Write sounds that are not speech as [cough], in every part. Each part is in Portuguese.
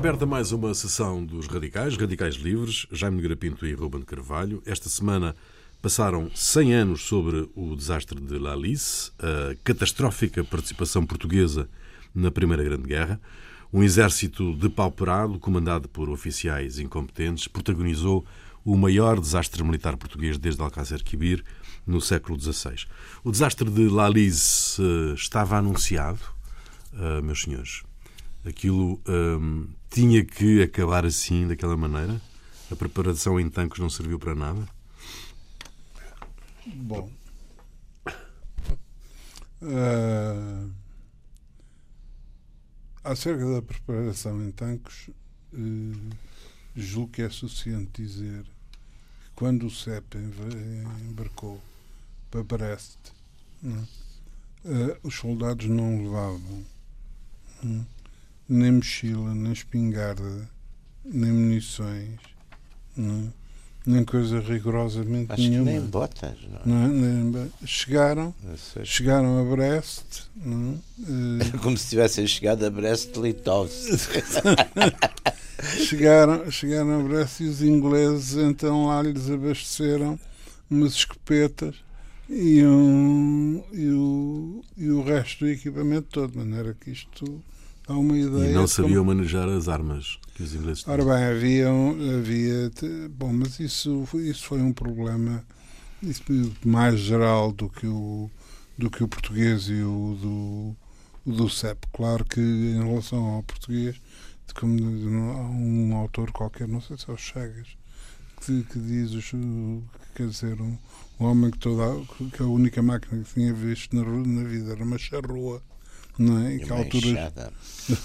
aberta mais uma sessão dos Radicais, Radicais Livres, Jaime Nogueira Pinto e Ruben Carvalho. Esta semana passaram 100 anos sobre o desastre de La Alice, a catastrófica participação portuguesa na Primeira Grande Guerra. Um exército depauperado, comandado por oficiais incompetentes, protagonizou o maior desastre militar português desde Alcácer Quibir, no século XVI. O desastre de La Alice uh, estava anunciado, uh, meus senhores. Aquilo um, tinha que acabar assim, daquela maneira? A preparação em tanques não serviu para nada? Bom. Uh, acerca da preparação em tanques, uh, julgo que é suficiente dizer que quando o CEP embarcou para Brest, uh, os soldados não levavam nem mochila, nem espingarda, nem munições, não, nem coisa rigorosamente Acho nenhuma. nem botas, não, não nem, chegaram, chegaram a Brest. Não, uh, [laughs] Como se tivessem chegado a Brest de Litovsk. [laughs] chegaram, chegaram a Brest e os ingleses então lá lhes abasteceram umas escopetas e, um, e, o, e o resto do equipamento todo, de maneira que isto uma ideia. E não sabiam como... manejar as armas que os ingleses tinham. Ora bem, havia, havia. Bom, mas isso, isso foi um problema mais geral do que o, do que o português e o do, do CEP. Claro que em relação ao português, como há um autor qualquer, não sei se é o Chagas, que, que diz, quer dizer, um, um homem que, toda, que a única máquina que tinha visto na, na vida era uma charrua não é? E que alturas,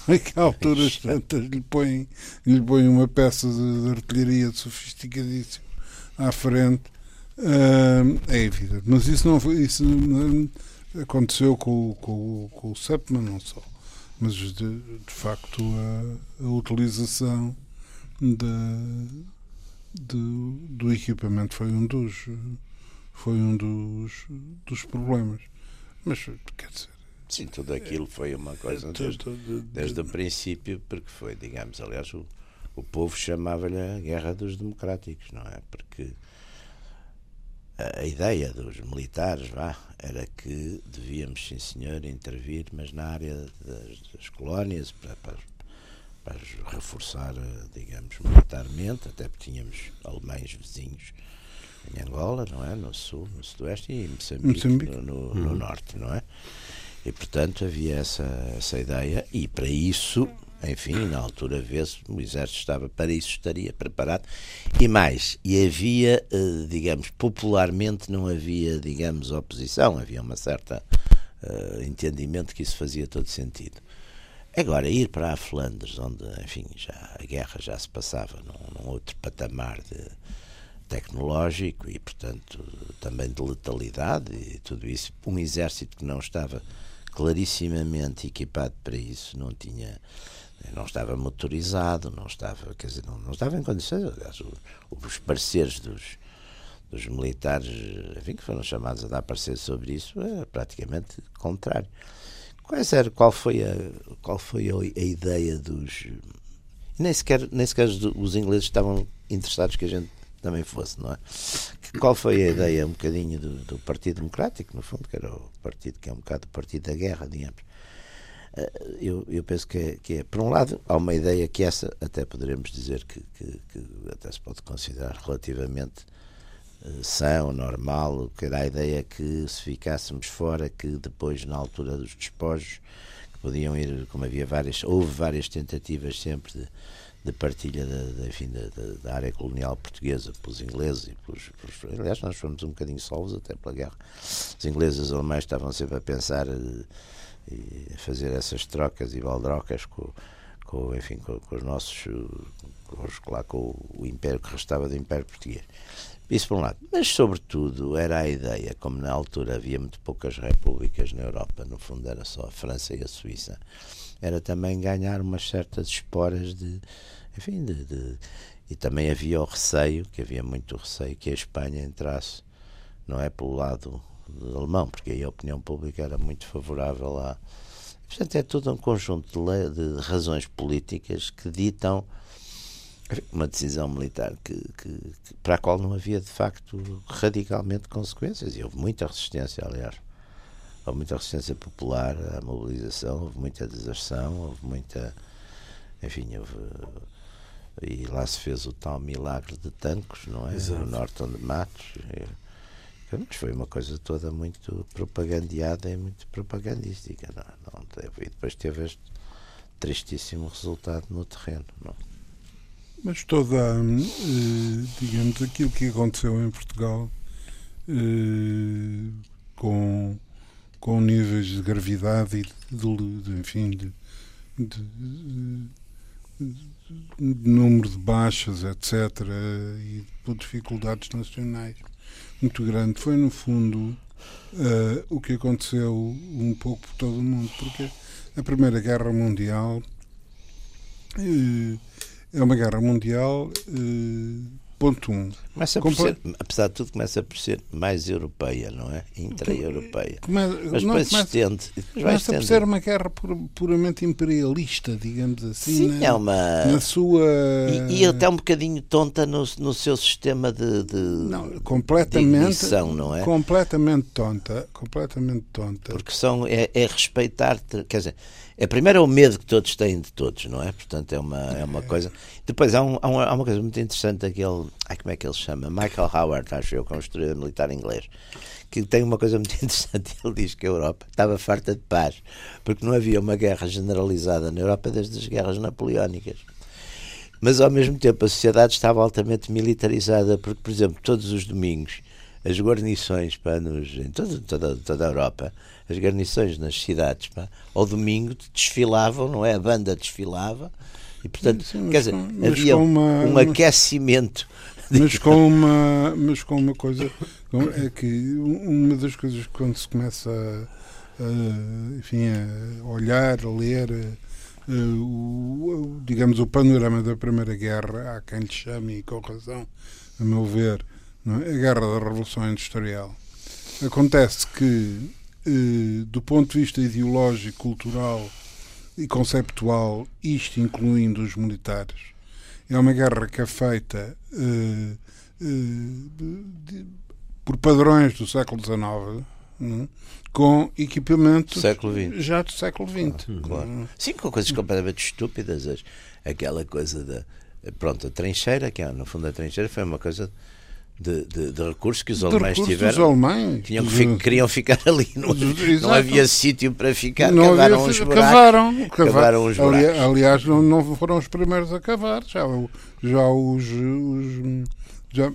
[laughs] que alturas tantas lhe põem, lhe põem uma peça de, de artilharia sofisticadíssima à frente. Uh, é evidente. Mas isso não foi. Isso não, aconteceu com, com, com o CEP, mas não só. Mas de, de facto a, a utilização da, de, do equipamento foi um dos foi um dos, dos problemas. Mas quer dizer, Sim, tudo aquilo foi uma coisa desde, desde o princípio, porque foi, digamos, aliás, o, o povo chamava-lhe a Guerra dos Democráticos, não é? Porque a, a, ideia dos militares, vá, era que devíamos, sim senhor, intervir, mas na área das, das colónias, para, para, para reforçar, digamos, militarmente, até porque tínhamos alemães vizinhos em Angola, não é? No sul, no sudoeste e em Moçambique, Moçambique. No, no, no uhum. norte, não é? E, portanto, havia essa, essa ideia, e para isso, enfim, na altura vê-se, o exército estava para isso, estaria preparado. E mais, e havia, eh, digamos, popularmente não havia, digamos, oposição, havia uma certa uh, entendimento que isso fazia todo sentido. Agora, ir para a Flandres, onde, enfim, já a guerra já se passava num, num outro patamar de, tecnológico e, portanto, também de letalidade e tudo isso, um exército que não estava clarissimamente equipado para isso, não tinha não estava motorizado, não estava, quer dizer, não, não estava em condições, aliás, os pareceres dos, dos militares, enfim, que foram chamados a dar parecer sobre isso, é praticamente contrário. Quais era, qual foi a, qual foi a, a ideia dos nem sequer, nem sequer os ingleses estavam interessados que a gente também fosse, não é? Qual foi a ideia um bocadinho do, do, Partido Democrático, no fundo, que era o partido que é um bocado o partido da guerra, digamos. Eh, eu, eu penso que é, que é, por um lado, há uma ideia que essa até poderemos dizer que, que, que até se pode considerar relativamente uh, sã ou normal, que era a ideia que se ficássemos fora, que depois, na altura dos despojos, que podiam ir, como havia várias, houve várias tentativas sempre de de partilha da, enfim, da, área colonial portuguesa pelos ingleses e pelos, pelos, Aliás, nós fomos um bocadinho salvos até pela guerra. Os ingleses e os alemães estavam sempre a pensar eh, e a fazer essas trocas e baldrocas com, com, enfim, com, com os nossos. Com, lá, com o império que restava do Império Português. Isso por um lado. Mas, sobretudo, era a ideia, como na altura havia muito poucas repúblicas na Europa, no fundo era só a França e a Suíça, era também ganhar umas certas esporas de, enfim, de, de, e também havia o receio, que havia muito receio que a Espanha entrasse, não é pelo lado alemão, porque aí a opinião pública era muito favorável a, Portanto, é todo um conjunto de, de razões políticas que ditam uma decisão militar que, que, que, para a qual não havia de facto radicalmente consequências. E houve muita resistência aliás houve muita resistência popular à mobilização houve muita deserção houve muita enfim houve, e lá se fez o tal milagre de Tancos não é? Exato. no Norton de Matos. Mas foi uma coisa toda muito propagandeada e muito propagandística não, não teve, e depois teve este tristíssimo resultado no terreno não mas toda, eh, digamos, aquilo que aconteceu em Portugal eh, com, com níveis de gravidade e de, de enfim, de, de, número de baixas, etc., e por dificuldades nacionais muito grande, foi no fundo uh, o que aconteceu um pouco por todo o mundo, porque a Primeira Guerra Mundial. Uh, é uma guerra mundial, eh, ponto um. Começa ser, apesar de tudo, começa por ser mais europeia, não é? Intra-europeia. Mas depois não, começa, estende. Depois começa por ser uma guerra puramente imperialista, digamos assim. Sim, na, é uma. Na sua. E, e, até um bocadinho tonta no, no seu sistema de. de não, completamente. De não é? Completamente tonta. Completamente tonta. Porque são, é, é respeitar. Quer dizer é, primeiro é o medo que todos têm de todos, não é? Portanto, é uma, é uma coisa. Depois há, um, há, uma, há uma coisa muito interessante daquele. Ai, como é que ele se chama? Michael Howard, acho eu, que é um historiador militar inglês, que tem uma coisa muito [laughs] interessante. Ele diz que a Europa estava farta de paz, porque não havia uma guerra generalizada na Europa desde as guerras napoleónicas. Mas ao mesmo tempo a sociedade estava altamente militarizada, porque, por exemplo, todos os domingos as guarnições pá, nos, em toda, toda, toda a Europa as garnições nas cidades, pá, ao domingo desfilavam, não é? A banda desfilava e, portanto, Sim, quer dizer, havia uma, um aquecimento. Mas [laughs] com, uma, mas com uma coisa, é que uma das coisas que quando se começa a, a enfim, a olhar, a ler, a, o, digamos, o panorama da Primeira Guerra, há quem lhe chame, e com razão, a meu ver, é? a Guerra da Revolução Industrial. Acontece que eh, do ponto de vista ideológico, cultural e conceptual, isto incluindo os militares, é uma guerra que é feita uh, uh, por padrões do século XIX, um, com equipamentos já do século XX. Ah, claro. Sim, com coisas completamente estúpidas. Aquela coisa da. Pronto, a trincheira, que é, no fundo a trincheira foi uma coisa de, de, de, recursos que os de alemães tiveram. Alemães. Tinham que, queriam ficar [laughs] ali, não, não havia sítio para ficar, não cavaram havia, os buracos. Cavaram, cavaram os buracos. Ali, aliás, não, não foram os primeiros a cavar, já, já os, os já,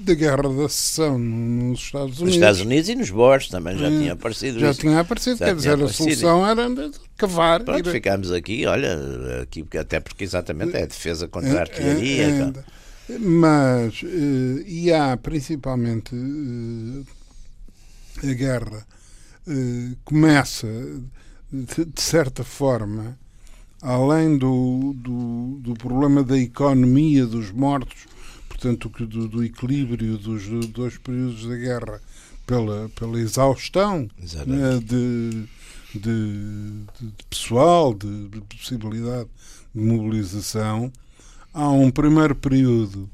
da Guerra da Secessão nos Estados Unidos. Nos Estados Unidos e nos Borges também já tinha aparecido Já isso. tinha aparecido, já quer dizer, aparecido. a solução era de cavar. Pronto, ir... ficámos aqui, olha, aqui, até porque exatamente é a defesa contra a artilharia. É, é, mas, uh, e há principalmente uh, a guerra uh, começa, de, de, certa forma, além do, do, do, problema da economia dos mortos, portanto, do, do equilíbrio dos dois períodos da guerra, pela, pela exaustão né, de, de, de, pessoal, de, de possibilidade de mobilização há um primeiro período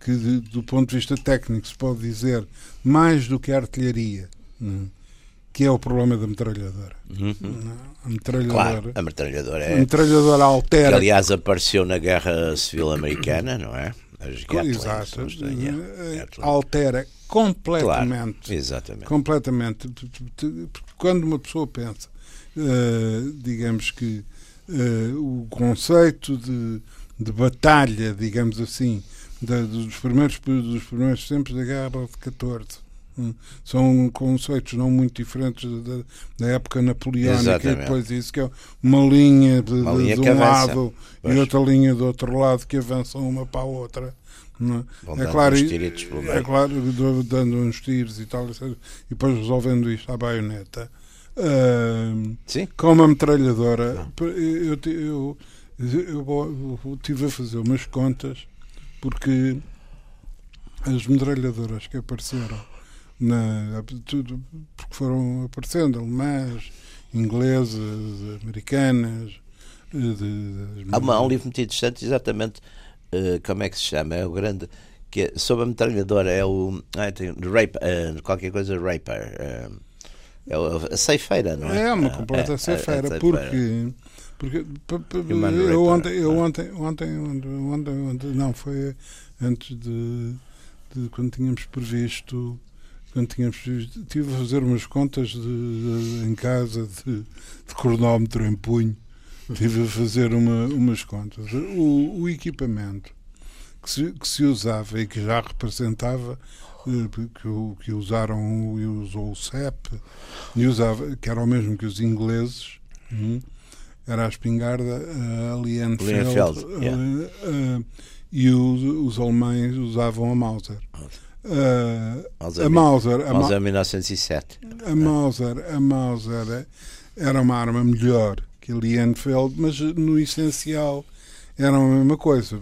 que, do ponto de vista técnico, se pode dizer mais do que a artilharia, hum, que é o problema da metralhadora. Uhum. A metralhadora, claro, a metralhadora é. A metralhadora altera. Que, aliás, apareceu na Guerra Civil Americana, não é? As Gatlings, Exato. Eh, altera completamente. Claro, exatamente. Completamente. Quando uma pessoa pensa, uh, digamos que uh, o conceito de de batalha, digamos assim, da, dos, primeiros, dos primeiros tempos da Guerra de 14. Hum. São conceitos não muito diferentes da, da época napoleónica Exatamente. e depois isso que é uma linha de, uma linha de um lado pois. e outra linha do outro lado que avançam uma para a outra. É? é claro, é claro, dando uns tiros e tal, e depois resolvendo isto à baioneta. Uh. Com uma metralhadora, eu, eu, eu, eu tive a fazer umas contas porque as metralhadoras que apareceram na, tudo, porque foram aparecendo alemãs inglesas, americanas. De, de, há, uma, um livro muito interessante, exatamente uh, como é que se chama? É o grande. Que é, sobre a metralhadora, é o. Ah, tem, rape, uh, qualquer coisa Raper. Uh, é a ceifeira, não é? É uma completa é, ceifeira, é, porque. Porque eu ontem, eu ontem, ontem, ontem, ontem, não, foi antes de, de quando tínhamos previsto quando tínhamos estive a fazer umas contas de, de, em casa de, de, cronómetro em punho estive a fazer uma, umas contas. O, o equipamento que se, que se, usava e que já representava eh, que, que usaram e usou o CEP e usava, que era o mesmo que os ingleses hum, era a espingarda a Lienfeld, uh, yeah. uh, e os, os alemães usavam a Mauser. Uh, a Mauser, a Mauser 1907. A Mauser, a Mauser era uma arma melhor que a Lienfeld, mas no essencial era a mesma coisa.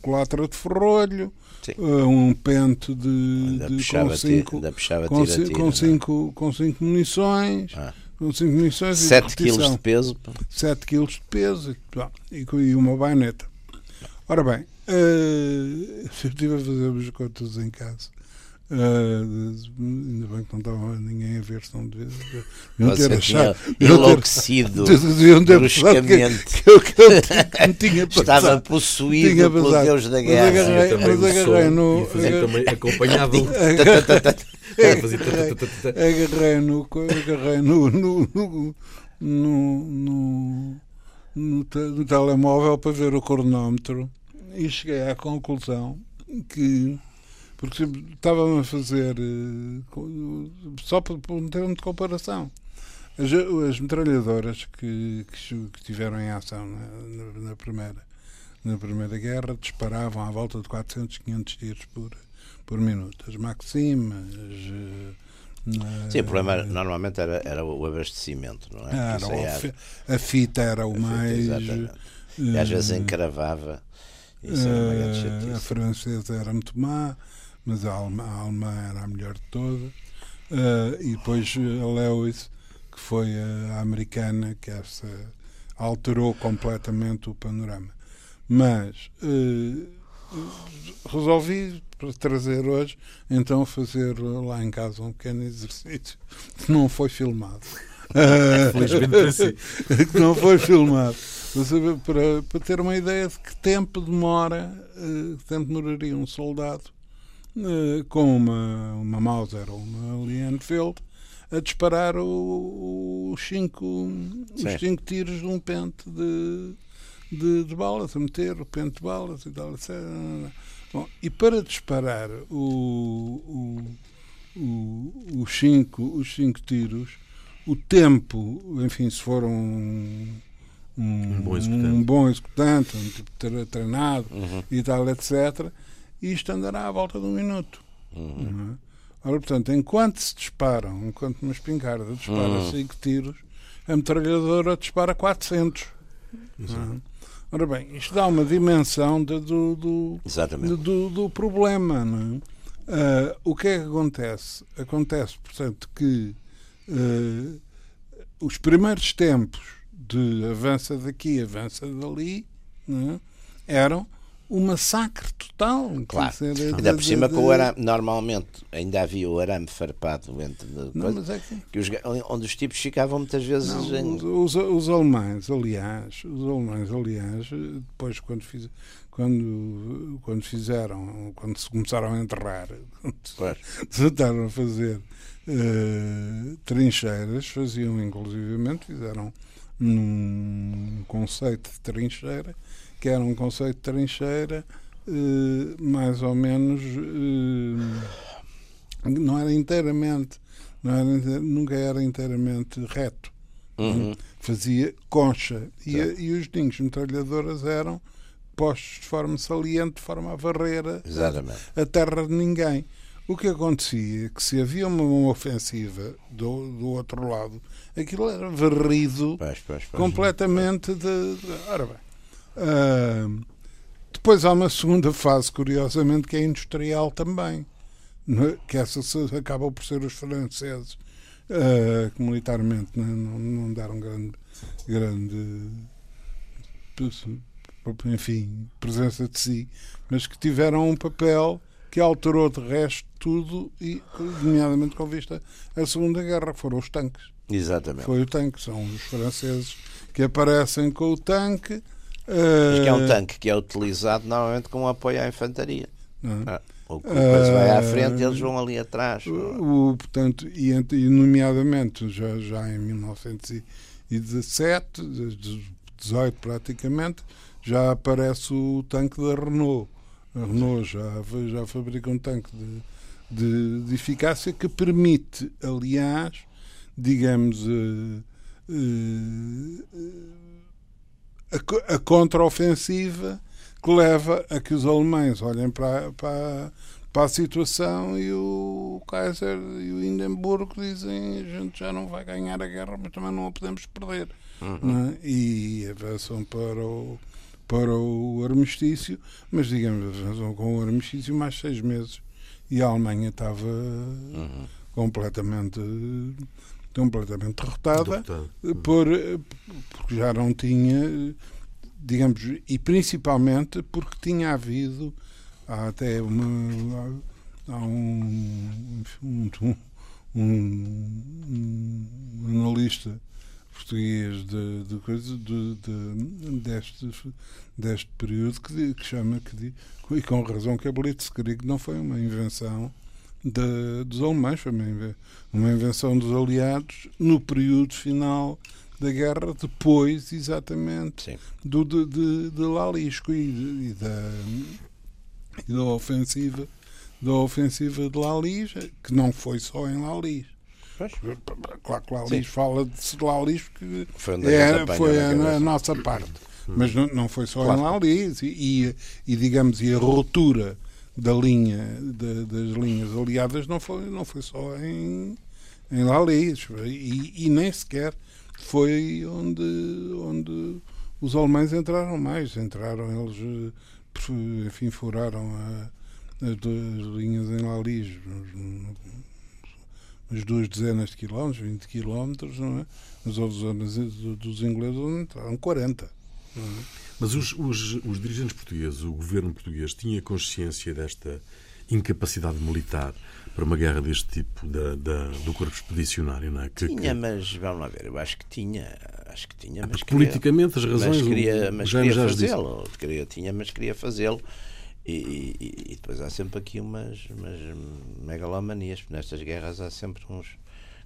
Culatra de ferrolho, uh, um pente de, de com, cinco, com, tira, com, é? cinco, com cinco munições. Ah. Munições 7 kg de peso. 7 kg de peso e, e uma baioneta. Ora bem, Uh, [laughs] eu estive a fazer as contas em casa. Uh, ainda bem que não estava ninguém a ver, senão deviam ter achado. Enlouquecido, [laughs] deviam ter bruscamente. Que, que, eu, que, eu, que me [laughs] tinha passado. Estava possuído tinha pelo Deus da guerra. Mas agarrei, mas agarrei no. também acompanhado. Agarrei no. Agarrei no. no, no, no, no, no telemóvel para ver o cronómetro e cheguei à conclusão que porque estava a fazer eh, só por, por um termo de comparação as, as metralhadoras que, que, que, tiveram em ação na, na, na, primeira na primeira guerra disparavam à volta de 400, 500 tiros por, por minuto as Maximas na, Sim, o problema normalmente era, era o abastecimento, não é? Era, era, a fita era o mais. Exatamente. E às vezes encravava isso uma grande chatice. A francesa era muito má, mas a alemã, a alemã era a melhor de todas. E depois a Lewis, que foi a americana, que essa alterou completamente o panorama. Mas resolvi para trazer hoje, então fazer lá em casa um pequeno exercício que não foi filmado. [laughs] Felizmente para si. [laughs] que não foi filmado para, para ter uma ideia de que tempo demora, eh, que tempo demoraria um soldado eh, com uma, uma Mauser ou uma Lienfeld a disparar o, os, cinco, os cinco tiros de um pente de, de, de, balas, a meter o pente de balas e tal, etc. Bom, e para disparar o, o, o, os, cinco, os cinco tiros, o tempo, enfim, se foram um, um, bom executante, um, bom executante, um tipo treinado uhum. e tal, etc. Isto andará à volta de um minuto. Uhum. É? Ora, portanto, enquanto se disparam, enquanto uma espingarda dispara 5 uhum. tiros, a metralhadora dispara 400. É? Ora bem, isto dá uma dimensão de, do, do, de, do, do, problema. Não é? Uh, o que é que acontece? Acontece, portanto, que uh, os primeiros tempos de avança daqui, avança dali, é? eram um massacre total. Claro. Dizer, ainda por cima, de, com o arame, normalmente ainda havia o arame farpado entre não, coisa, é que... que os, onde os tipos ficavam muitas vezes. Não, em... os, os, alemães, aliás, os alemães, aliás, depois quando fiz, quando, quando fizeram, quando se começaram a enterrar, quando [laughs] tentaram a fazer uh, trincheiras, faziam inclusivamente, fizeram num conceito de trincheira, que era um conceito de trincheira eh, mais ou menos eh, não era inteiramente não era, nunca era inteiramente reto. Uhum. fazia concha. E, e, os ninhos metralhadoras eram postos de forma saliente de forma a varrer a, a terra de ninguém. O que acontecia é que se havia uma, uma ofensiva do, do outro lado, aquilo era varrido pois, pois, pois, completamente de, de, Ora bem. Uh, depois há uma segunda fase, curiosamente, que é industrial também. É? Que essa acaba por ser os franceses uh, que militarmente não, não, não deram grande, grande enfim, presença de si, mas que tiveram um papel que alterou de resto tudo, e nomeadamente com vista à Segunda Guerra, foram os tanques. Exatamente. Foi o tanque, são os franceses que aparecem com o tanque. Que é um eh, tanque que é utilizado normalmente como apoio à infantaria. É? Ah, o que vai à frente, eles vão ali atrás. O, portanto, e, e nomeadamente já, já em 1917, 18 praticamente, já aparece o tanque da Renault. A Renault já, já fabrica um tanque de, de, de eficácia que permite, aliás, digamos, uh, uh, a, a contraofensiva que leva a que os alemães olhem para, para, para a situação e o Kaiser e o Hindenburg dizem a gente já não vai ganhar a guerra, mas também não a podemos perder. Uhum. É? E avançam para o, para o armistício, mas digamos, avançam com o armistício mais seis meses e a Alemanha estava uhum. completamente completamente derrotada por, porque já não tinha digamos e principalmente porque tinha havido há até uma há um, um, um, um analista português de, de coisa de, de, deste, deste período que, que chama que, e com razão que a Blitzkrieg não foi uma invenção de, dos alemães, foi uma, invenção dos aliados no período final da guerra, depois exatamente do, de, de, de Lalisco e, e, da, e da ofensiva da ofensiva de Lalis, que não foi só em Lalis Pois. Claro que Lalis fala de Lalis porque foi, é, foi a, a, nossa parte. Mas não, não foi só claro. em Lalis e, e, e, digamos, e a ruptura da linha, das linhas aliadas não foi, não foi só em, em Lalis e, e nem sequer foi onde, onde os alemães entraram mais. Entraram, eles, enfim, furaram a, as duas linhas em Lalis umas duas dezenas de quilómetros, 20 quilómetros, não é? Houve zonas dos ingleses entraram 40. Mas os, os, os, dirigentes portugueses, o governo português, tinha consciência desta incapacidade militar para uma guerra deste tipo da, da, do corpo expedicionário, não é? Que, tinha, que... mas vamos lá ver, eu acho que tinha. Acho que tinha, mas queria, politicamente as razões. Mas queria, mas queria fazê-lo. Queria, tinha, mas queria fazê-lo. E, e, e, depois há sempre aqui umas, umas megalomanias. Nestas guerras há sempre uns,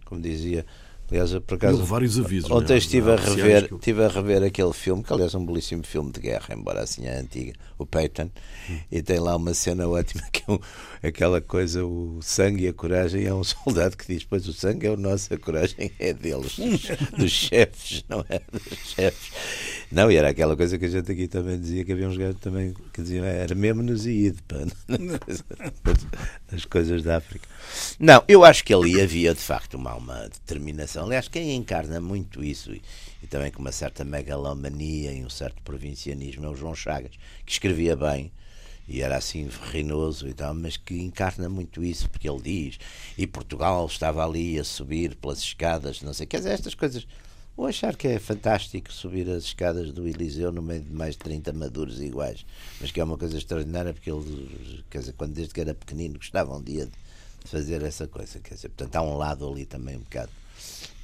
como dizia, Aliás, por acaso, vários avisos. Ontem estive a, rever, estive a rever aquele filme, que aliás é um belíssimo filme de guerra, embora assim é antiga, o Peyton, hum. e tem lá uma cena ótima que é um, aquela coisa, o sangue e a coragem é um [laughs] soldado que diz, pois o sangue é o nosso, a coragem é deles, dos, dos chefes, não é dos chefes. Não, e era aquela coisa que a gente aqui também dizia, que havia uns gajos também que diziam, era mesmo nos [laughs] ido, as coisas da África. Não, eu acho que ali havia de facto uma, uma determinação. Aliás, quem encarna muito isso e, e, também com uma certa megalomania e um certo provincianismo é o João Chagas, que escrevia bem e era assim ferrinoso e tal, mas que encarna muito isso, porque ele diz, e Portugal estava ali a subir pelas escadas, não sei, quer dizer, estas coisas. Vou achar que é fantástico subir as escadas do Eliseu no meio de mais de 30 maduros iguais, mas que é uma coisa extraordinária porque ele, quer dizer, quando desde que era pequenino gostava um dia de fazer essa coisa. Quer dizer, portanto, há um lado ali também um bocado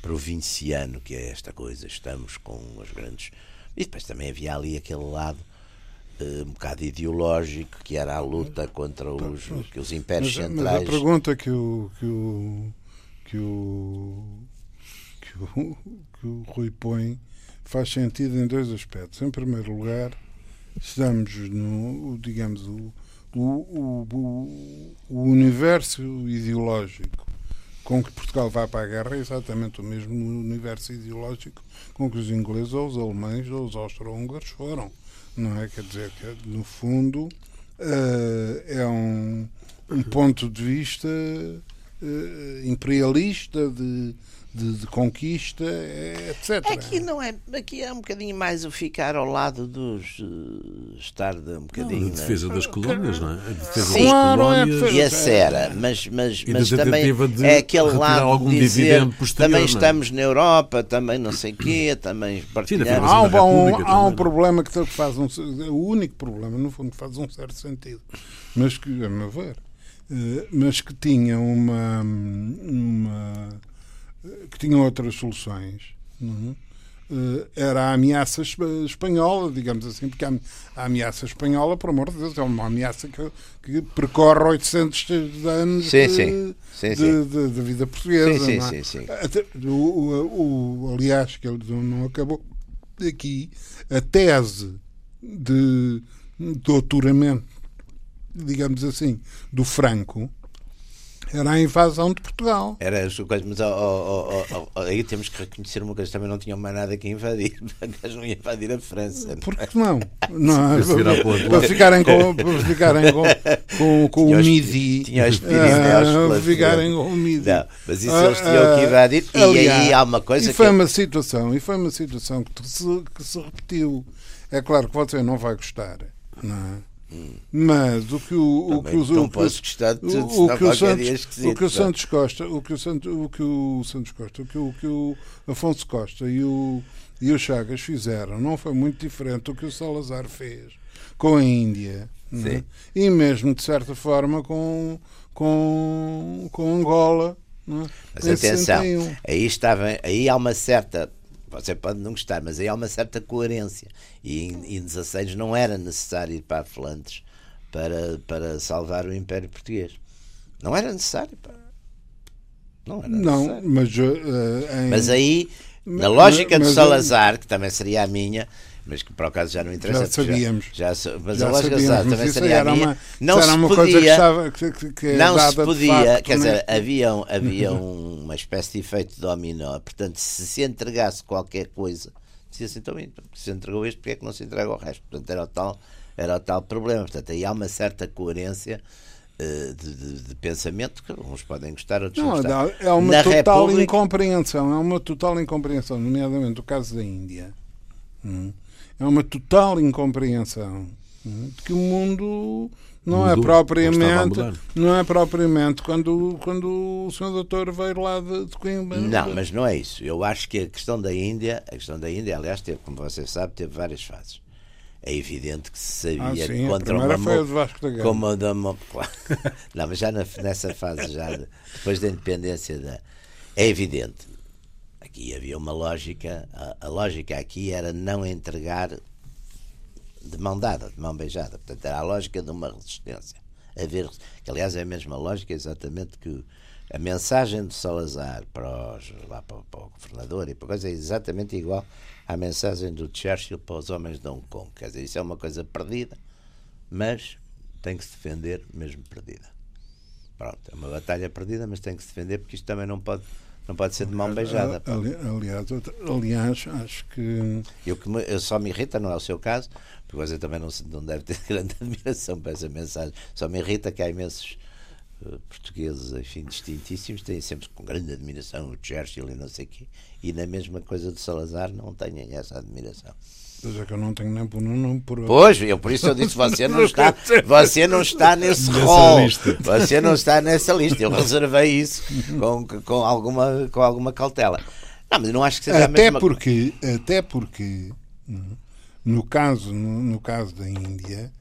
provinciano, que é esta coisa, estamos com as grandes. E depois também havia ali aquele lado uh, um bocado ideológico, que era a luta contra os, que os impérios mas, centrais. Mas a pergunta que o, que o, que o, que o, que o Rui põe faz sentido em dois aspectos. Em primeiro lugar, estamos no, digamos, o o, o, o, universo ideológico com que Portugal vai para a guerra é exatamente o mesmo universo ideológico com que os ingleses ou os alemães ou os austro-húngaros foram. Não é? Quer dizer que, no fundo, uh, é um, um ponto de vista uh, imperialista, de, de, de, conquista, etc. Aqui não é, aqui é um bocadinho mais o ficar ao lado dos uh, estar de um bocadinho. Não, a defesa das colónias, não é? A defesa Sim, das colónias. É e a Sera, mas, mas, mas também é aquele lado de dizer também é? estamos na Europa, também não sei o quê, também partilhamos. há um, um, há um problema que faz um, o único problema, no fundo, faz um certo sentido, mas que, a meu ver, uh, mas que tinha uma, uma que tinham outras soluções. Eh, era a ameaça espanhola, digamos assim, porque a, ameaça espanhola, por amor de Deus, é uma ameaça que, que percorre 800 anos sim, de, sim. Sim, de, de, de, vida portuguesa. Sim, sim, é? sim, Até, o, o, o, aliás, que ele não acabou aqui, a tese de doutoramento, digamos assim, do Franco, era a invasão de Portugal. Era as coisas, mas oh, oh, oh, aí temos que reconhecer uma coisa: também não tinham mais nada que invadir. Eles [laughs] não iam invadir a França. Por que não? [laughs] não para, ficarem com, para ficarem com, com, com o MIDI. Tinha os Pirineus. Para ficarem com o MIDI. Não, mas isso eles tinham que invadir. E aliás, aí há uma coisa e foi que. uma situação, e foi uma situação que se, que se repetiu. É claro que você não vai gostar. Não é? Mas o que o, o que os, gostar de tudo, o, o que o Santos, o que o Santos Costa, o que o Santos, o que o Santos Costa, o que o, que o Afonso Costa e o e o Chagas fizeram não foi muito diferente do que o Salazar fez com a Índia é? e mesmo de certa forma com com com Angola. É? Mas atenção, aí estava, aí há uma certa você pode não gostar, mas aí há uma certa coerência. E em, em 16 não era necessário ir para a Flandres para, para salvar o Império Português. Não era necessário. Pá. Não era não, necessário. Mas, uh, em... mas aí, na lógica mas, de Salazar, que também seria a minha, mas que por acaso já não interessa. Já sabíamos. Já, já mas já a lógica sabíamos, também seria a minha. Uma, não se uma podia, que estava, que, que é não se podia, facto, quer dizer, é? havia, [laughs] havia uma espécie de efeito dominó. Portanto, se se entregasse qualquer coisa, dizia assim, então, se entregou este, porque é que não se entrega o resto? Portanto, era o tal, era o tal problema. Portanto, aí há uma certa coerência. Eh, de, de, de, pensamento que uns podem gostar, outros não, não. É uma Na total República... incompreensão, é uma total incompreensão, nomeadamente o caso da Índia. Hum é uma total incompreensão de que o mundo não é Mudou, é propriamente não é propriamente quando quando o senhor doutor veio lá de, de Coimbra. Não mas não é isso. Eu acho que a questão da Índia a questão da Índia aliás teve como você sabe teve várias fases. É evidente que se sabia ah, sim, contra a uma foi a de Vasco da Gama. como a da [laughs] não mas já na, nessa fase já de, depois da independência da é evidente aqui havia uma lógica, a, a, lógica aqui era não entregar de mão dada, de mão beijada. Portanto, era a lógica de uma resistência. Que aliás é a mesma lógica exatamente que a mensagem de Salazar para, os, lá para, para, o governador e para coisa é exatamente igual à mensagem do Churchill para os homens de Hong Kong. Quer dizer, isso é uma coisa perdida, mas tem que se defender mesmo perdida. Pronto, é uma batalha perdida, mas tem que se defender porque isto também não pode não pode ser de mão beijada. Aliás, aliás acho que. Eu, que me, eu só me irrita, não é o seu caso, porque você também não, não deve ter [laughs] grande admiração para essa mensagem. Só me irrita que há imensos uh, portugueses, enfim, distintíssimos, têm sempre com grande admiração o Churchill e não sei o quê, e na mesma coisa de Salazar não têm essa admiração. Pois é que eu não tenho nem por não por Pois, eu por isso eu disse você não [laughs] está, você não está nesse rol. Você não está nessa lista. Eu reservei isso com, com alguma com alguma cautela. Não, mas não acho que seja até mesma... porque até porque no caso no, no caso da Índia,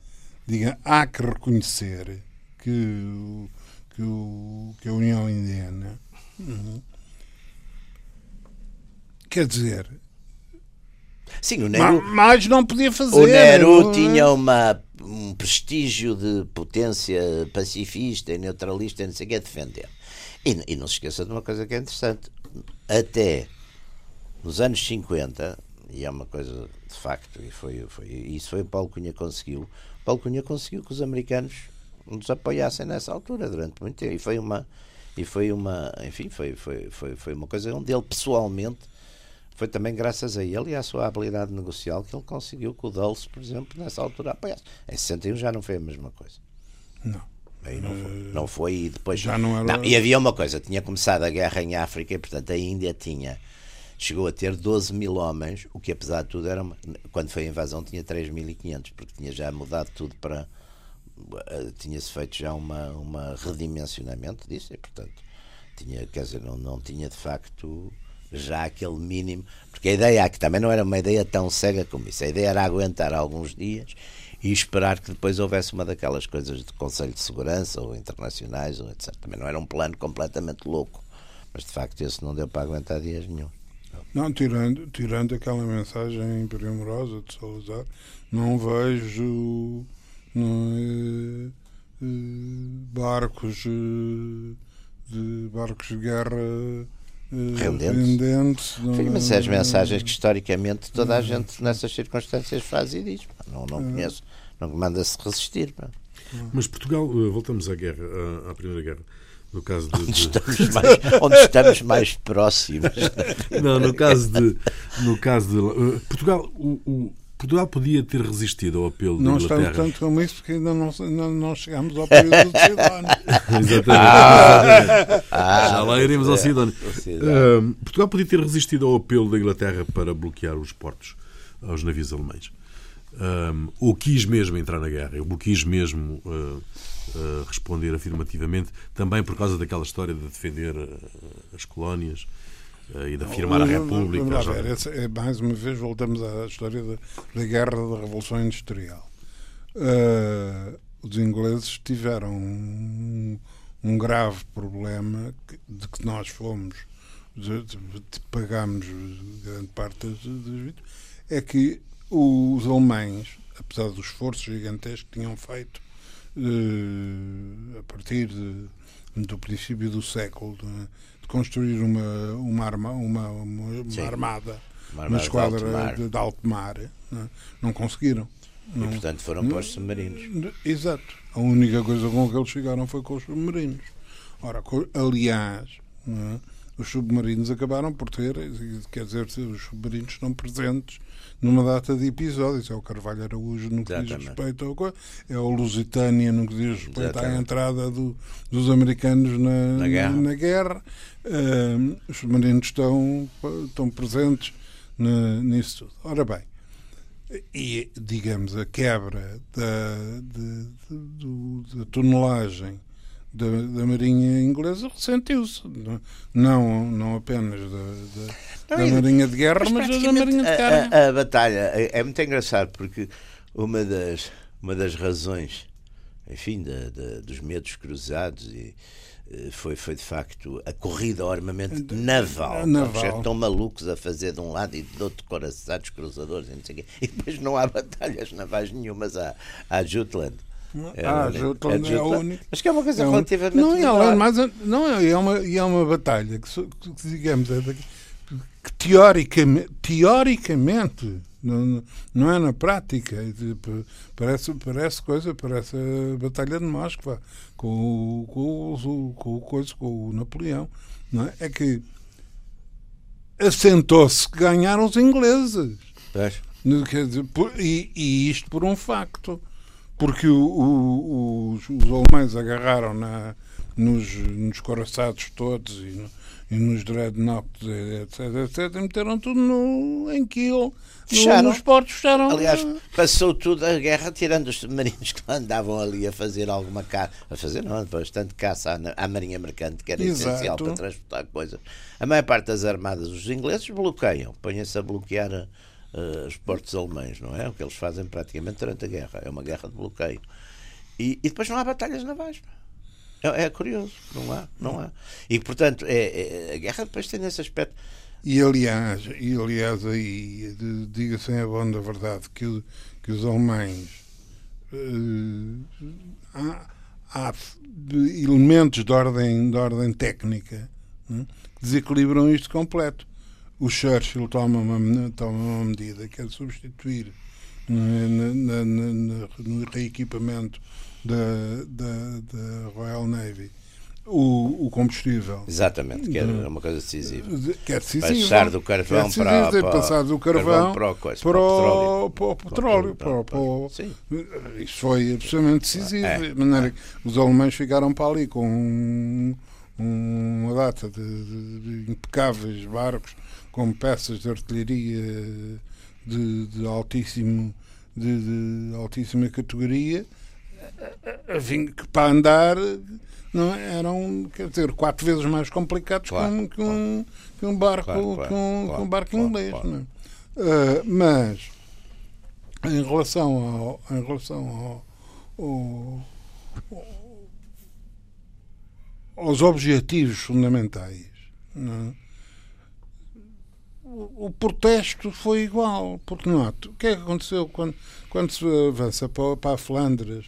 diga, há que reconhecer que que, o, que a União Indiana quer dizer Sim, o Nehru. Mas não podia fazer. O Nehru não... tinha uma, um prestígio de potência pacifista e neutralista e não sei o que a defender. E, e não se esqueça de uma coisa que é interessante. Até nos anos 50, e é uma coisa de facto, e foi, foi, isso foi o Paulo Cunha conseguiu. Paulo Cunha conseguiu que os americanos nos apoiassem nessa altura durante muito tempo. E foi uma, e foi uma enfim, foi, foi, foi, foi uma coisa onde ele pessoalmente foi também graças a ele e à sua habilidade negocial que ele conseguiu que o Dulce, por exemplo, nessa altura apoiasse. Em 61 já não foi a mesma coisa. Não. Aí não foi, não foi e depois. Já não era. Não, e havia uma coisa: tinha começado a guerra em África e, portanto, a Índia tinha. Chegou a ter 12 mil homens, o que apesar de tudo era. Uma, quando foi a invasão tinha 3.500, porque tinha já mudado tudo para. eh, Tinha-se feito já uma, uma redimensionamento disso e, portanto, tinha, quer dizer, não, não tinha de facto já aquele mínimo. Porque a ideia aqui também não era uma ideia tão cega como isso. A ideia era aguentar alguns dias e esperar que depois houvesse uma daquelas coisas de Conselho de Segurança ou internacionais ou etc. Também não era um plano completamente louco, mas de facto esse não deu para aguentar dias nenhum. Não, tirando, tirando aquela mensagem primorosa de Salazar, não vejo não, eh, eh, barcos eh, de barcos de guerra eh, Rendentes. rendentes, não- Sim, mas é as mensagens que historicamente toda a gente nessas circunstâncias faz e diz. Não, não conheço, não manda-se resistir. pá. Mas Portugal, eh, voltamos à guerra, à, Primeira Guerra. No caso de, de- Estamos [laughs] mais, onde estamos mais próximos. não, no caso de, no caso de eh, Portugal, o, o- Portugal podia ter resistido ao apelo Não da estamos Inglaterra. tanto como isso porque ainda não, não chegámos ao período do [laughs] Sidónio. Exatamente. exatamente. Já lá iremos ao é. Sidónio. Ao Sidónio. Ahm, Portugal podia ter resistido ao apelo da Inglaterra para bloquear os portos aos navios alemães. Ahm, ou quis mesmo entrar na guerra, ou quis mesmo ah, ah, responder afirmativamente, também por causa daquela história de defender ah, as colónias ah, e de afirmar a República. Vamos lá ver, é, mais uma vez voltamos à história da, da guerra da Revolução Industrial. Ah, os ingleses tiveram um, um grave problema de que nós fomos, de, de, de- pagámos grande parte das, vítimas, é que os alemães, apesar do esforço gigantesco que tinham feito eh, a partir de- do princípio do século construir uma, uma, arma, uma, uma, uma armada, Uma armada de esquadra alto mar. de, de alto mar, não, não conseguiram. E Não- portanto foram para os submarinos. Exato. A única coisa com que eles chegaram foi com os submarinos. Ora, aliás, não é? Os submarinos acabaram por ter, quer dizer, os submarinos estão presentes numa data de episódios. É o Carvalho Araújo no que diz Exatamente. respeito ao. É o Lusitânia no que diz respeito à Exatamente. entrada do- dos americanos na, Na guerra. na guerra. Ahm, os submarinos estão, estão presentes na- nisso tudo. Ora bem, e digamos a quebra da, de- de- do- da tonelagem da, da Marinha Inglesa ressentiu-se. Não- Não, apenas da, da- Não, da Marinha de Guerra, mas, da praticamente Marinha de a- Carga. A, a batalha é, é muito engraçado porque uma das, uma das razões, enfim, da- da- dos medos cruzados e, eh, foi, foi de facto a corrida ao armamento naval. Naval. Eles estão malucos a fazer de um lado e do outro coraçados cruzadores e não sei o quê. E depois não há [laughs] batalhas navais nenhumas à, à Jutland. Ah, Jutland é a única- Mas que é uma coisa É um- relativamente não, e menor. além de mais, não é, é uma, e é uma batalha que, digamos, é daqui- que teoricamente, teoricamente não, não é na prática, é tipo, parece, parece coisa, parece a Batalha de Moscou com, o- com, o- com, o coisa, com o Napoleão, não é? É que assentou-se que ganharam os ingleses. Pois. Quer dizer, por- e, e isto por um facto. Porque o- o- os, os alemães agarraram na, nos, nos coraçados todos e, no- e nos dreadnoughts, etc, etc, e meteram tudo no, em Kiel. No, Fecharam. nos portos fecharam. Aliás, passou tudo a guerra tirando os submarinos [laughs] que andavam ali a fazer alguma caça, a fazer não, bastante caça à, à marinha mercante, que era Exato. essencial para transportar coisas. A maior parte das armadas, os ingleses bloqueiam, põem-se a bloquear eh, os portos alemães, não é? O que eles fazem praticamente durante a guerra, é uma guerra de bloqueio. E, e depois não há batalhas navais. É, é curioso, não há, não há. E portanto, é, é- a guerra depois tem esse aspecto. E aliás, e aliás aí diga-se em abono da verdade que, que os alemães eh, há, há elementos de ordem, de ordem técnica hum, que desequilibram isto completo. O Churchill toma uma, toma uma medida que é de substituir na- na- na- na- no reequipamento da, da, da Royal Navy o, o combustível. Exatamente, que é uma coisa decisiva. Que é decisiva. Passar do carvão é para, para, passar do carvão, para, o, coisa, para, o, para o petróleo. Para, para, Sim. Isso foi absolutamente decisivo. É, de maneira que os alemães ficaram para ali com um, uma data de, de, de, impecáveis barcos com peças de artilharia de, de altíssimo de, altíssima categoria que para andar não é? eram quer dizer quatro vezes mais complicados claro, que, um, que, um, barco claro, que, um, que um barco inglês uh, mas em relação ao em relação ao, ao, aos objetivos fundamentais não é? O protesto foi igual porque não o que é que aconteceu quando quando se avança para, para a Flandres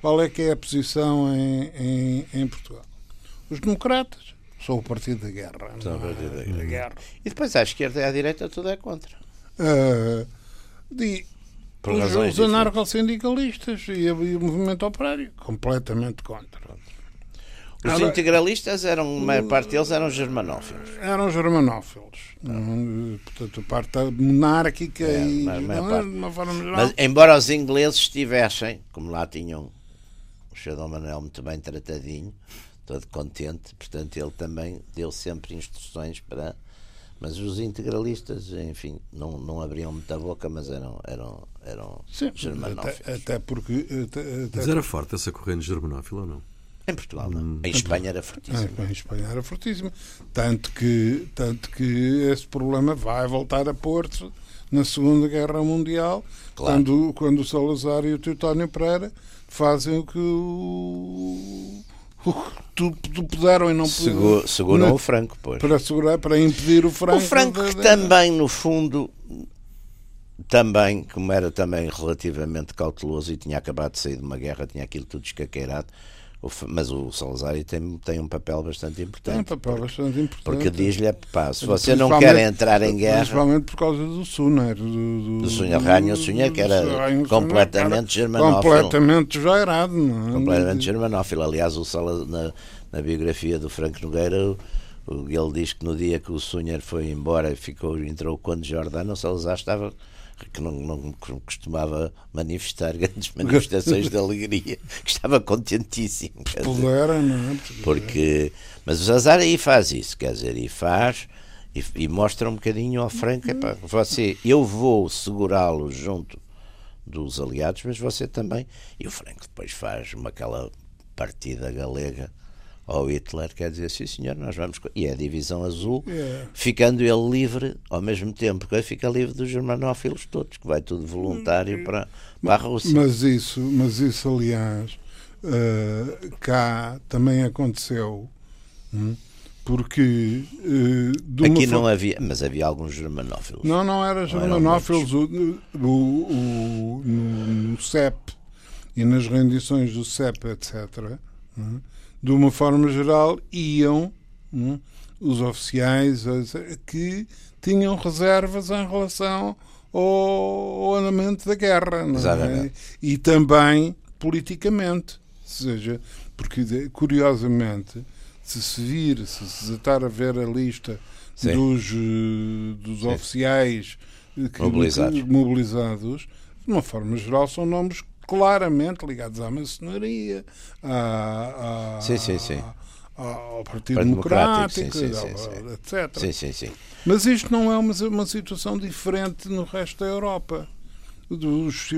qual é que é a posição em, em, em Portugal? Os democratas são o partido da guerra. São o partido da guerra. guerra. E depois à esquerda e à direita tudo é contra. Uh, de, os, os anarco-sindicalistas e, e, o movimento operário completamente contra. Os Agora, integralistas eram, a maior parte deles eram germanófilos. Eram germanófilos. Não. Portanto, a parte monárquica é, e. Mas, de uma forma geral. Mas, embora os ingleses estivessem, como lá tinham Shadow Manuel muito bem tratadinho, todo contente, portanto ele também deu sempre instruções para. Mas os integralistas, enfim, não, não abriam muita boca, mas eram, eram, eram Sim, germanófilos. Até, até porque. Até, até mas era forte essa corrente germanófila ou não? Em Portugal, não. Hum. Em Espanha era fortíssimo. em Espanha era fortíssimo. Tanto que, tanto que esse problema vai voltar a pôr-se na Segunda Guerra Mundial, claro. quando, quando o Salazar e o Teutónio Pereira fazem o que o, o tu, tu puderam e não puderam. Seguram o Franco, pois. Para, segurar, para impedir o Franco. O Franco de... também, no fundo, também, como era também relativamente cauteloso e tinha acabado de sair de uma guerra, tinha aquilo tudo escaqueirado, mas o Salazar tem, tem um papel bastante importante. Tem um papel porque, bastante importante. Porque diz-lhe, pá, se você não quer entrar em guerra. Principalmente por causa do Sunner. Do, do, do Sunner Ranho que era completamente germanófilo. Completamente. Não é? Completamente germanófilo. Aliás, o Salazar, na, na biografia do Franco Nogueira, ele diz que no dia que o Sunner foi embora e ficou, entrou o Conde Jordano, o Salazar estava que não, não costumava manifestar [laughs] grandes manifestações de alegria, que estava contentíssimo. Pudera, não é? Porque, mas o Zazar aí faz isso, quer dizer, e faz e, e mostra um bocadinho ao Franco, epá, você, eu vou segurá-lo junto dos aliados, mas você também. E o Franco depois faz uma aquela partida galega ao Hitler, quer dizer, sim senhor, nós vamos. E é a divisão azul, yeah. ficando ele livre, ao mesmo tempo que ele fica livre dos germanófilos todos, que vai tudo voluntário para, para a Rússia. Mas isso, mas isso aliás, uh, cá também aconteceu. Hum? Porque uh, aqui não havia, mas havia alguns germanófilos. Não, não era germanófilos. O, o, o, no, no CEP e nas rendições do CEP, etc. Hum? De uma forma geral, iam né, os oficiais que tinham reservas em relação ao, andamento da guerra. É? E também politicamente. Ou seja, porque curiosamente, se se vir, se se estar a ver a lista Sim. dos, eh, dos oficiais que, mobilizados. Mobilizados, de uma forma geral, são nomes claramente ligados à maçonaria, à, à, sim, sim, sim. ao Partido Democrático, sim, sim, etc. Sim, sim, sim. Mas isto não é uma, uma situação diferente no resto da Europa. Dos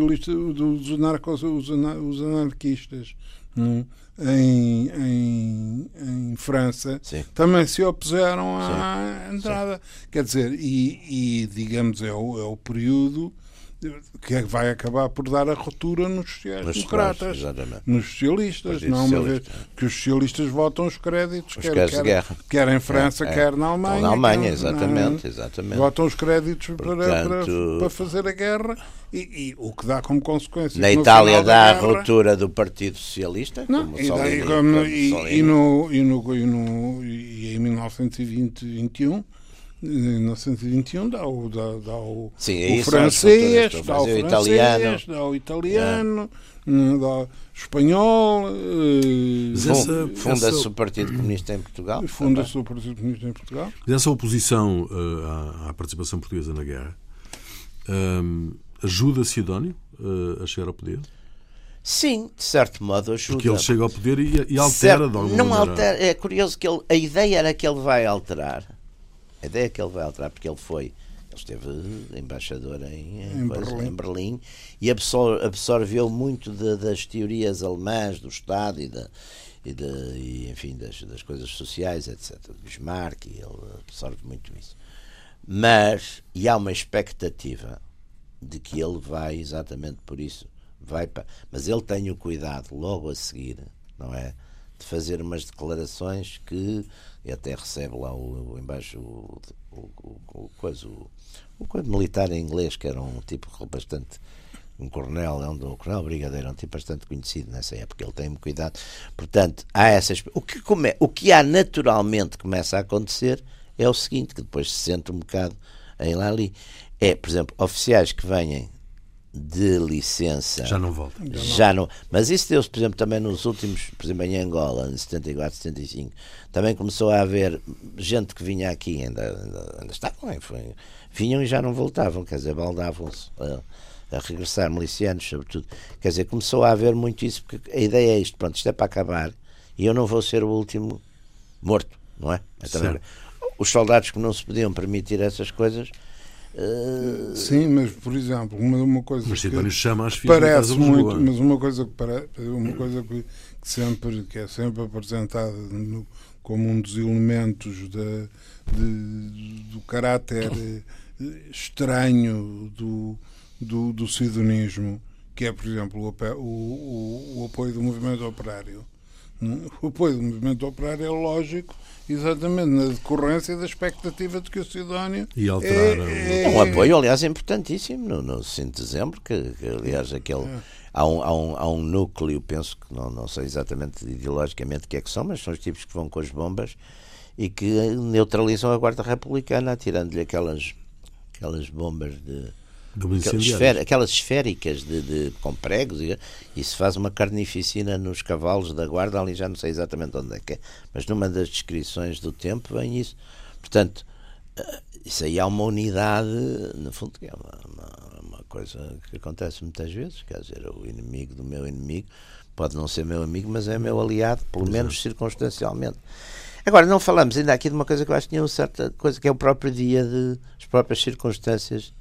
dos anarcos, os, os anarquistas hum, em, em, em França Sim. também se opuseram à Sim. entrada. Sim. Quer dizer, e, e digamos, é o, é o período que é vai acabar por dar a ruptura nos sociais-democratas, nos socialistas, não uma vez que os socialistas votam os créditos, os quer, quer, quer, em França, é, é. quer na Alemanha. na Alemanha, quer, exatamente, não, exatamente. Votam os créditos Portanto, para, para, para, fazer a guerra e, e, o que dá como consequência. Na Itália dá guerra, a ruptura do Partido Socialista, não, e, daí, como, e, e, no, e, no, e, no, e em 1920, 21 em 1921 dá o, dá, dá o, Sim, o as francês, dá o francês, italiano. dá o italiano, hum, dá o espanhol, eh, Funda-se o Partido Comunista em Portugal. funda-se o Partido Comunista em Portugal. Mas essa oposição eh, à, à participação portuguesa na guerra hum, ajuda Sidónio eh, a chegar ao poder? Sim, de certo modo ajuda. Porque ele chega ao poder e, e altera Certo, de alguma não maneira. altera, é curioso que ele, a ideia era que ele vai alterar. A ideia é que ele vai alterar, porque ele foi. Ele esteve embaixador em, em Em coisa- Berlim. em Berlim e absor- absorveu muito de- das teorias alemãs do Estado e, da, e, da- e, enfim, das, das coisas sociais, etc. Bismarck, e ele absorve muito isso. Mas, e há uma expectativa de que ele vai exatamente por isso. Vai pa- mas ele tem o cuidado logo a seguir, não é? De fazer umas declarações que e até recebe lá o, o embaixo o, o, o, coisa, o, o coisa militar em inglês, que era um tipo bastante um coronel, é um do coronel brigadeiro, um tipo bastante conhecido nessa época, ele tem cuidado. Portanto, há essas o que come, o que há naturalmente começa a acontecer é o seguinte, que depois se sente um bocado em lá ali. É, por exemplo, oficiais que venham de licença Já não volta. já não. Mas isso deu-se, por exemplo, também nos últimos, por exemplo, em Angola, em 74, 75, também começou a haver gente que vinha aqui, ainda, ainda, ainda estavam, foi, vinham e já não voltavam, quer dizer, baldavam-se a, a regressar, milicianos, sobretudo. Quer dizer, começou a haver muito isso, porque a ideia é isto, pronto, isto é para acabar e eu não vou ser o último morto, não é? É também- os soldados que não se podiam permitir essas coisas. Sim, mas por exemplo, uma, uma coisa Mas que Sidónio chama as parece muito, mas uma coisa que parece, uma coisa que, que sempre que é sempre apresentada no- como um dos elementos de- do caráter eh, estranho do, do, do sidonismo, que é, por exemplo, o, o, o apoio do movimento operário. O apoio do movimento operário é lógico, exatamente na decorrência da expectativa de que o Sidónio E alterar o- é, É um apoio, aliás, importantíssimo no, no 5 de dezembro, que, que, aliás aquele. Há um, há, um, há um núcleo, penso que não, não sei exatamente ideologicamente o que é que são, mas são os tipos que vão com as bombas e que neutralizam a Guarda Republicana, atirando-lhe aquelas, aquelas bombas de. Aquelas, esfera- aquelas esféricas de, de- com pregos e, e se faz uma carnificina nos cavalos da guarda, ali já não sei exatamente onde é que é, mas numa das descrições do tempo vem isso. Portanto, eh, isso aí há uma unidade, no fundo, que é uma, uma, uma coisa que acontece muitas vezes, quer dizer, o inimigo do meu inimigo pode não ser meu amigo, mas é meu aliado, pelo menos circunstancialmente. Agora, não falamos ainda aqui de uma coisa que eu acho que tinha uma certa coisa, que é o próprio dia de as próprias circunstâncias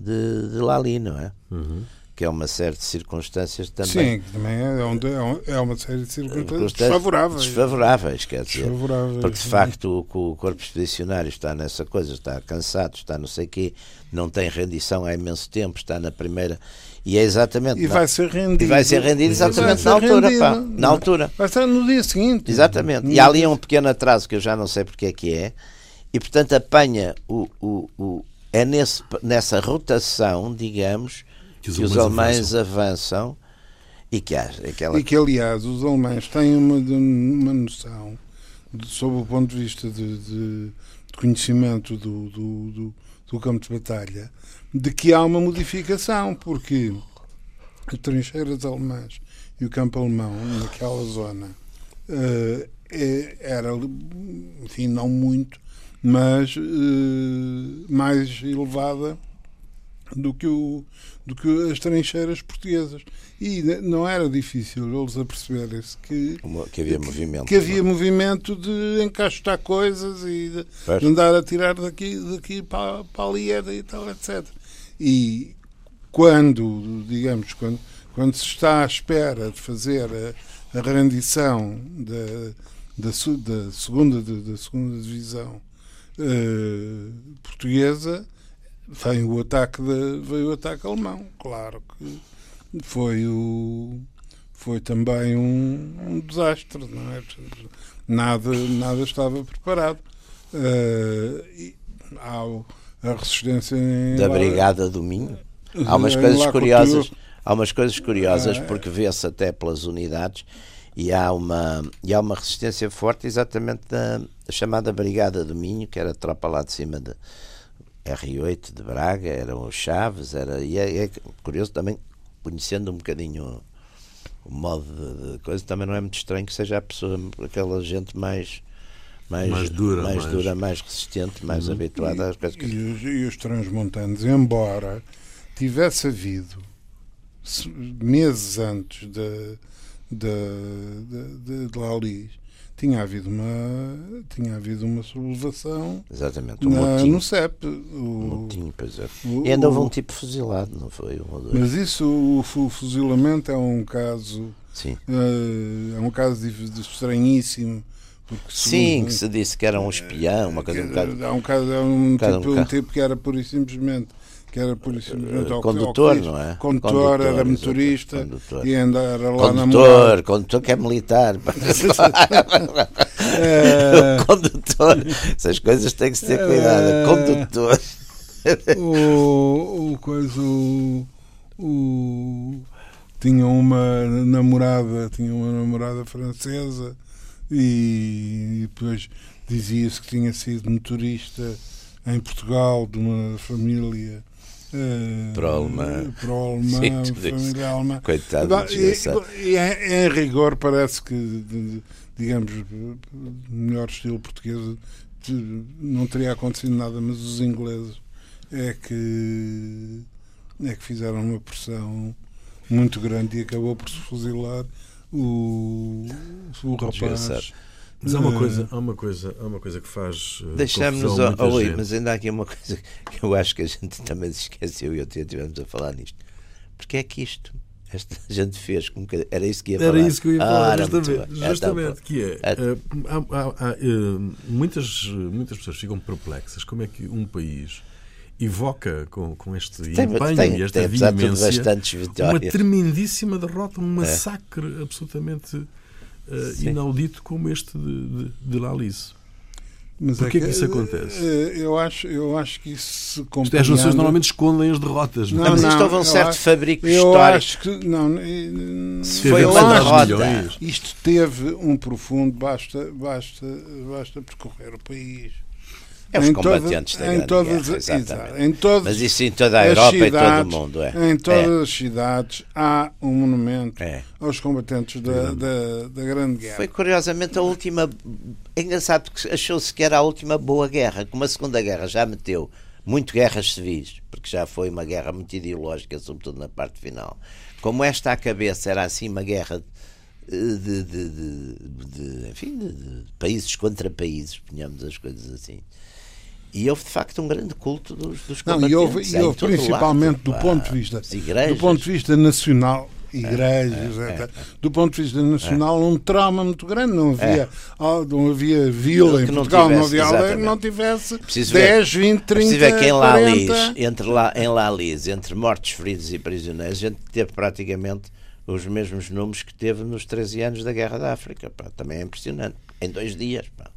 de, de Lali, não é? Uhum. Que é uma série de circunstâncias também. Sim, que também é, onde, é, é uma série de circunstâncias desfavoráveis. Desfavoráveis, quer dizer. Desfavoráveis. Porque de facto o, o corpo expedicionário está nessa coisa, está cansado, está não sei quê, não tem rendição há imenso tempo, está na primeira. E é exatamente. E vai ser rendido. e vai ser rendido exatamente Vai na ser altura, rendido, pá. Na é? altura. Vai estar no dia seguinte. Exatamente. E há ali um pequeno atraso que eu já não sei porque é que é, e portanto apanha o. o, o é nesse, nessa rotação, digamos, Que que os os, alemães alemães avançam e que há aquela. E que, aliás, os alemães têm uma, uma noção, de, sob o ponto de vista de, de- de conhecimento do, do, do, do campo de batalha, de que há uma modificação, porque as trincheiras alemãs e o campo alemão, naquela zona, é- era, enfim, não muito, mas eh, mais elevada do que, o, do que as trincheiras portuguesas. E não era difícil eles aperceberem-se que, que havia movimento. que havia movimento de encaixotar coisas e de, andar a tirar daqui, daqui para, para ali e tal, etc. E quando, digamos, quando, quando se está à espera de fazer a, a rendição da, da, da segunda, da segunda divisão eh, portuguesa, vem o ataque da, veio o ataque alemão. Claro que foi o foi também um, um desastre, não é? Nada, nada estava preparado. Eh, e há a resistência em da lá- Brigada do Minho. Há umas coisas curiosas, há umas coisas curiosas Ah, é. porque vê-se até pelas unidades E há uma, e há uma resistência forte exatamente da, chamada Brigada do Minho, que era a tropa lá de cima de R8 de Braga, eram os Chaves, era, e é, é curioso também, conhecendo um bocadinho o modo de, coisa, também não é muito estranho que seja a pessoa, aquela gente mais mais, mais dura, mais, mais, dura, mais resistente, mais uhum. habituada às coisas que... e, os, e os transmontanos, embora tivesse havido meses antes de, de, de, de Laulis, tinha havido uma tinha havido uma sublevação exatamente na, no CEP o, motim, pois é. O, e ainda houve um tipo fuzilado não foi? Um mas isso o, o, fuzilamento é um caso sim. uh, é um caso de, de estranhíssimo Sim, que se disse que era um espião, uma coisa um bocado. Há um caso, é um, um, tipo, um, tipo, que era pura e simplesmente que era por isso uh, condutor, não é? Condutor, condutor era motorista condutor. e andava lá condutor, na Condutor, que é militar. [laughs] [laughs] é... condutor, essas coisas têm que ser cuidado. É... Condutor. o, o coisa, o, o, tinha uma namorada, tinha uma namorada francesa e depois dizia-se que tinha sido motorista em Portugal de uma família Uh, Pro-alemã. Pro-alemã, [laughs] família alemã. Coitado e, e, em, rigor parece que, digamos, melhor estilo português não teria acontecido nada, mas os ingleses é que é que fizeram uma pressão muito grande e acabou por se fuzilar o, o rapaz. Mas há uma coisa, há uma coisa, há uma coisa que faz. Uh, Deixamos ao, ao mas ainda há aqui uma coisa que eu acho que a gente também se esqueceu e eu estivemos a falar nisto. Porque é que isto esta [laughs] gente fez com que era isso que ia falar. Era isso que eu ia falar, ah, justamente, justamente então, que é, uh, há, há, há, uh, muitas, muitas pessoas ficam perplexas como é que um país evoca com, com este tem, empenho tem, e esta veemência uma tremendíssima derrota, um é. massacre é. absolutamente uh, inaudito como este de, de, de Lalice. Mas Porquê é que, que, isso acontece? Eh, eu acho, eu acho que isso se As nações normalmente escondem as derrotas. Não, não, mas isto houve um certo acho, fabrico eu histórico. Acho que, não, se foi uma derrota. Isto teve um profundo, basta, basta, basta percorrer o país. É os em combatentes toda, da em todas, guerra, exatamente. Todas Mas isso em toda a Europa cidades, e todo o mundo. É. Em todas é. as cidades há um monumento é. aos combatentes da, da, da, Grande Guerra. Foi curiosamente a última. É engraçado porque achou-se que era a última boa guerra, como a Segunda Guerra já meteu muito guerras civis, porque já foi uma guerra muito ideológica, sobretudo na parte final. Como esta à cabeça era assim uma guerra de, de, de, de enfim, de, países contra países, ponhamos as coisas assim. E houve de facto um grande culto dos, dos Não, e houve, e houve principalmente lado, do ponto de vista do ponto de vista nacional igrejas, é, é, é, do ponto de vista nacional, um trauma muito grande. Não havia, não havia vila em Portugal, não, tivesse, não havia aldeia que não tivesse preciso 10, ver, 20, 30, ver que em Lalis, entre, lá, em Lalis, entre mortos, feridos e prisioneiros, a gente teve praticamente os mesmos números que teve nos 13 anos da Guerra da África. Pá, também é impressionante. Em dois dias. Pá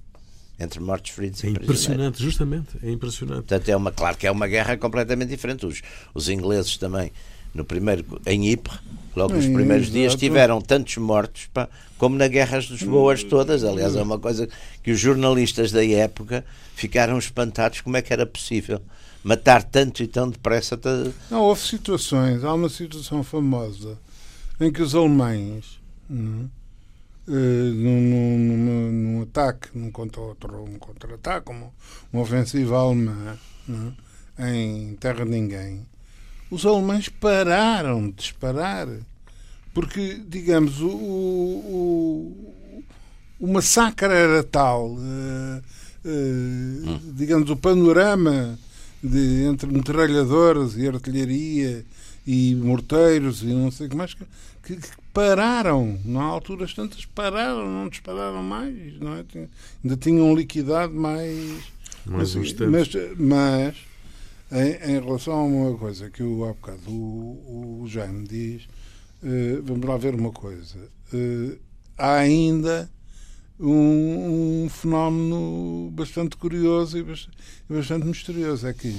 entre mortos, feridos é e impressionante, justamente, é impressionante. Portanto, é uma, claro que é uma guerra completamente diferente. Os, os ingleses também, no primeiro, em Ypres, logo nos primeiros dias, tiveram tantos mortos pá, como nas guerras dos Boas todas. Aliás, é uma coisa que os jornalistas da época ficaram espantados como é que era possível matar tanto e tão depressa. Não, houve situações, há uma situação famosa em que os alemães. Não, uh, num, num, num, ataque, num contra-ataque, um contra uma, uma ofensiva alemã é? em terra de ninguém, os alemães pararam de disparar. Porque, digamos, o, o, o massacre era tal, uh, uh, digamos, o panorama de, entre metralhadoras e artilharia e morteiros e não sei o que mais, que, que, pararam, na alturas tantas pararam, não dispararam mais, não é? ainda tinham liquidado mais. Mais mas, mas, mas em, em, relação a uma coisa que o, há bocado o, o Jaime diz, uh, vamos lá ver uma coisa. Uh, há ainda um, um, fenómeno bastante curioso e bastante, bastante misterioso. É que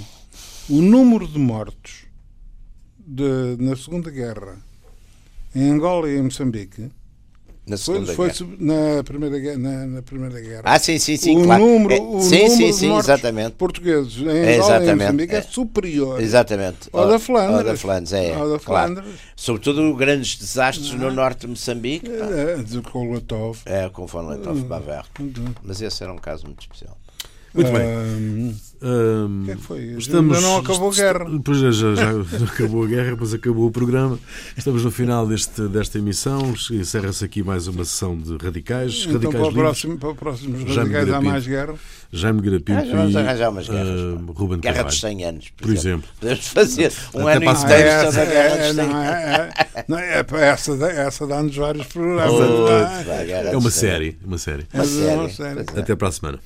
o número de mortos de, na Segunda Guerra em Angola e em Moçambique Na Segunda foi, Guerra. foi na, primeira, Guerra- na, na Primeira Guerra. Ah, sim, sim, sim, o claro. número, É, o sim, número sim, sim, exatamente. portugueses em É, Angola e em exatamente. Moçambique é É. superior Exatamente. ao da Flandres. Ao da Flandres, é. Ao da claro. Flandres. Sobretudo grandes desastres no norte de Moçambique. É, de Kolatov. É, com Letov Hum. Baver. Mas esse era um caso muito especial. Muito bem. O que é que foi? Estamos, Ainda não acabou a guerra. Pois é, já, já [laughs] acabou a guerra, depois acabou o programa. Estamos no final deste, desta emissão. Encerra-se aqui mais uma sessão de radicais. Então, radicais para, o próximo, para os próximos Já me radicais há grapinto. mais guerra. Jaime Garapinto Ah, já vamos arranjar umas guerras. ah, pá. Ruben Guerra Carvalho. dos 100 anos, por, Por exemplo. Podemos fazer um Até ano inteiro semana. sobre a Guerra dos 100 não, anos. é, é, não, é, pá, essa, essa dá-nos vários programas. Não é? É uma dos 100 série. Uma série. Uma é série. é. Até para a semana.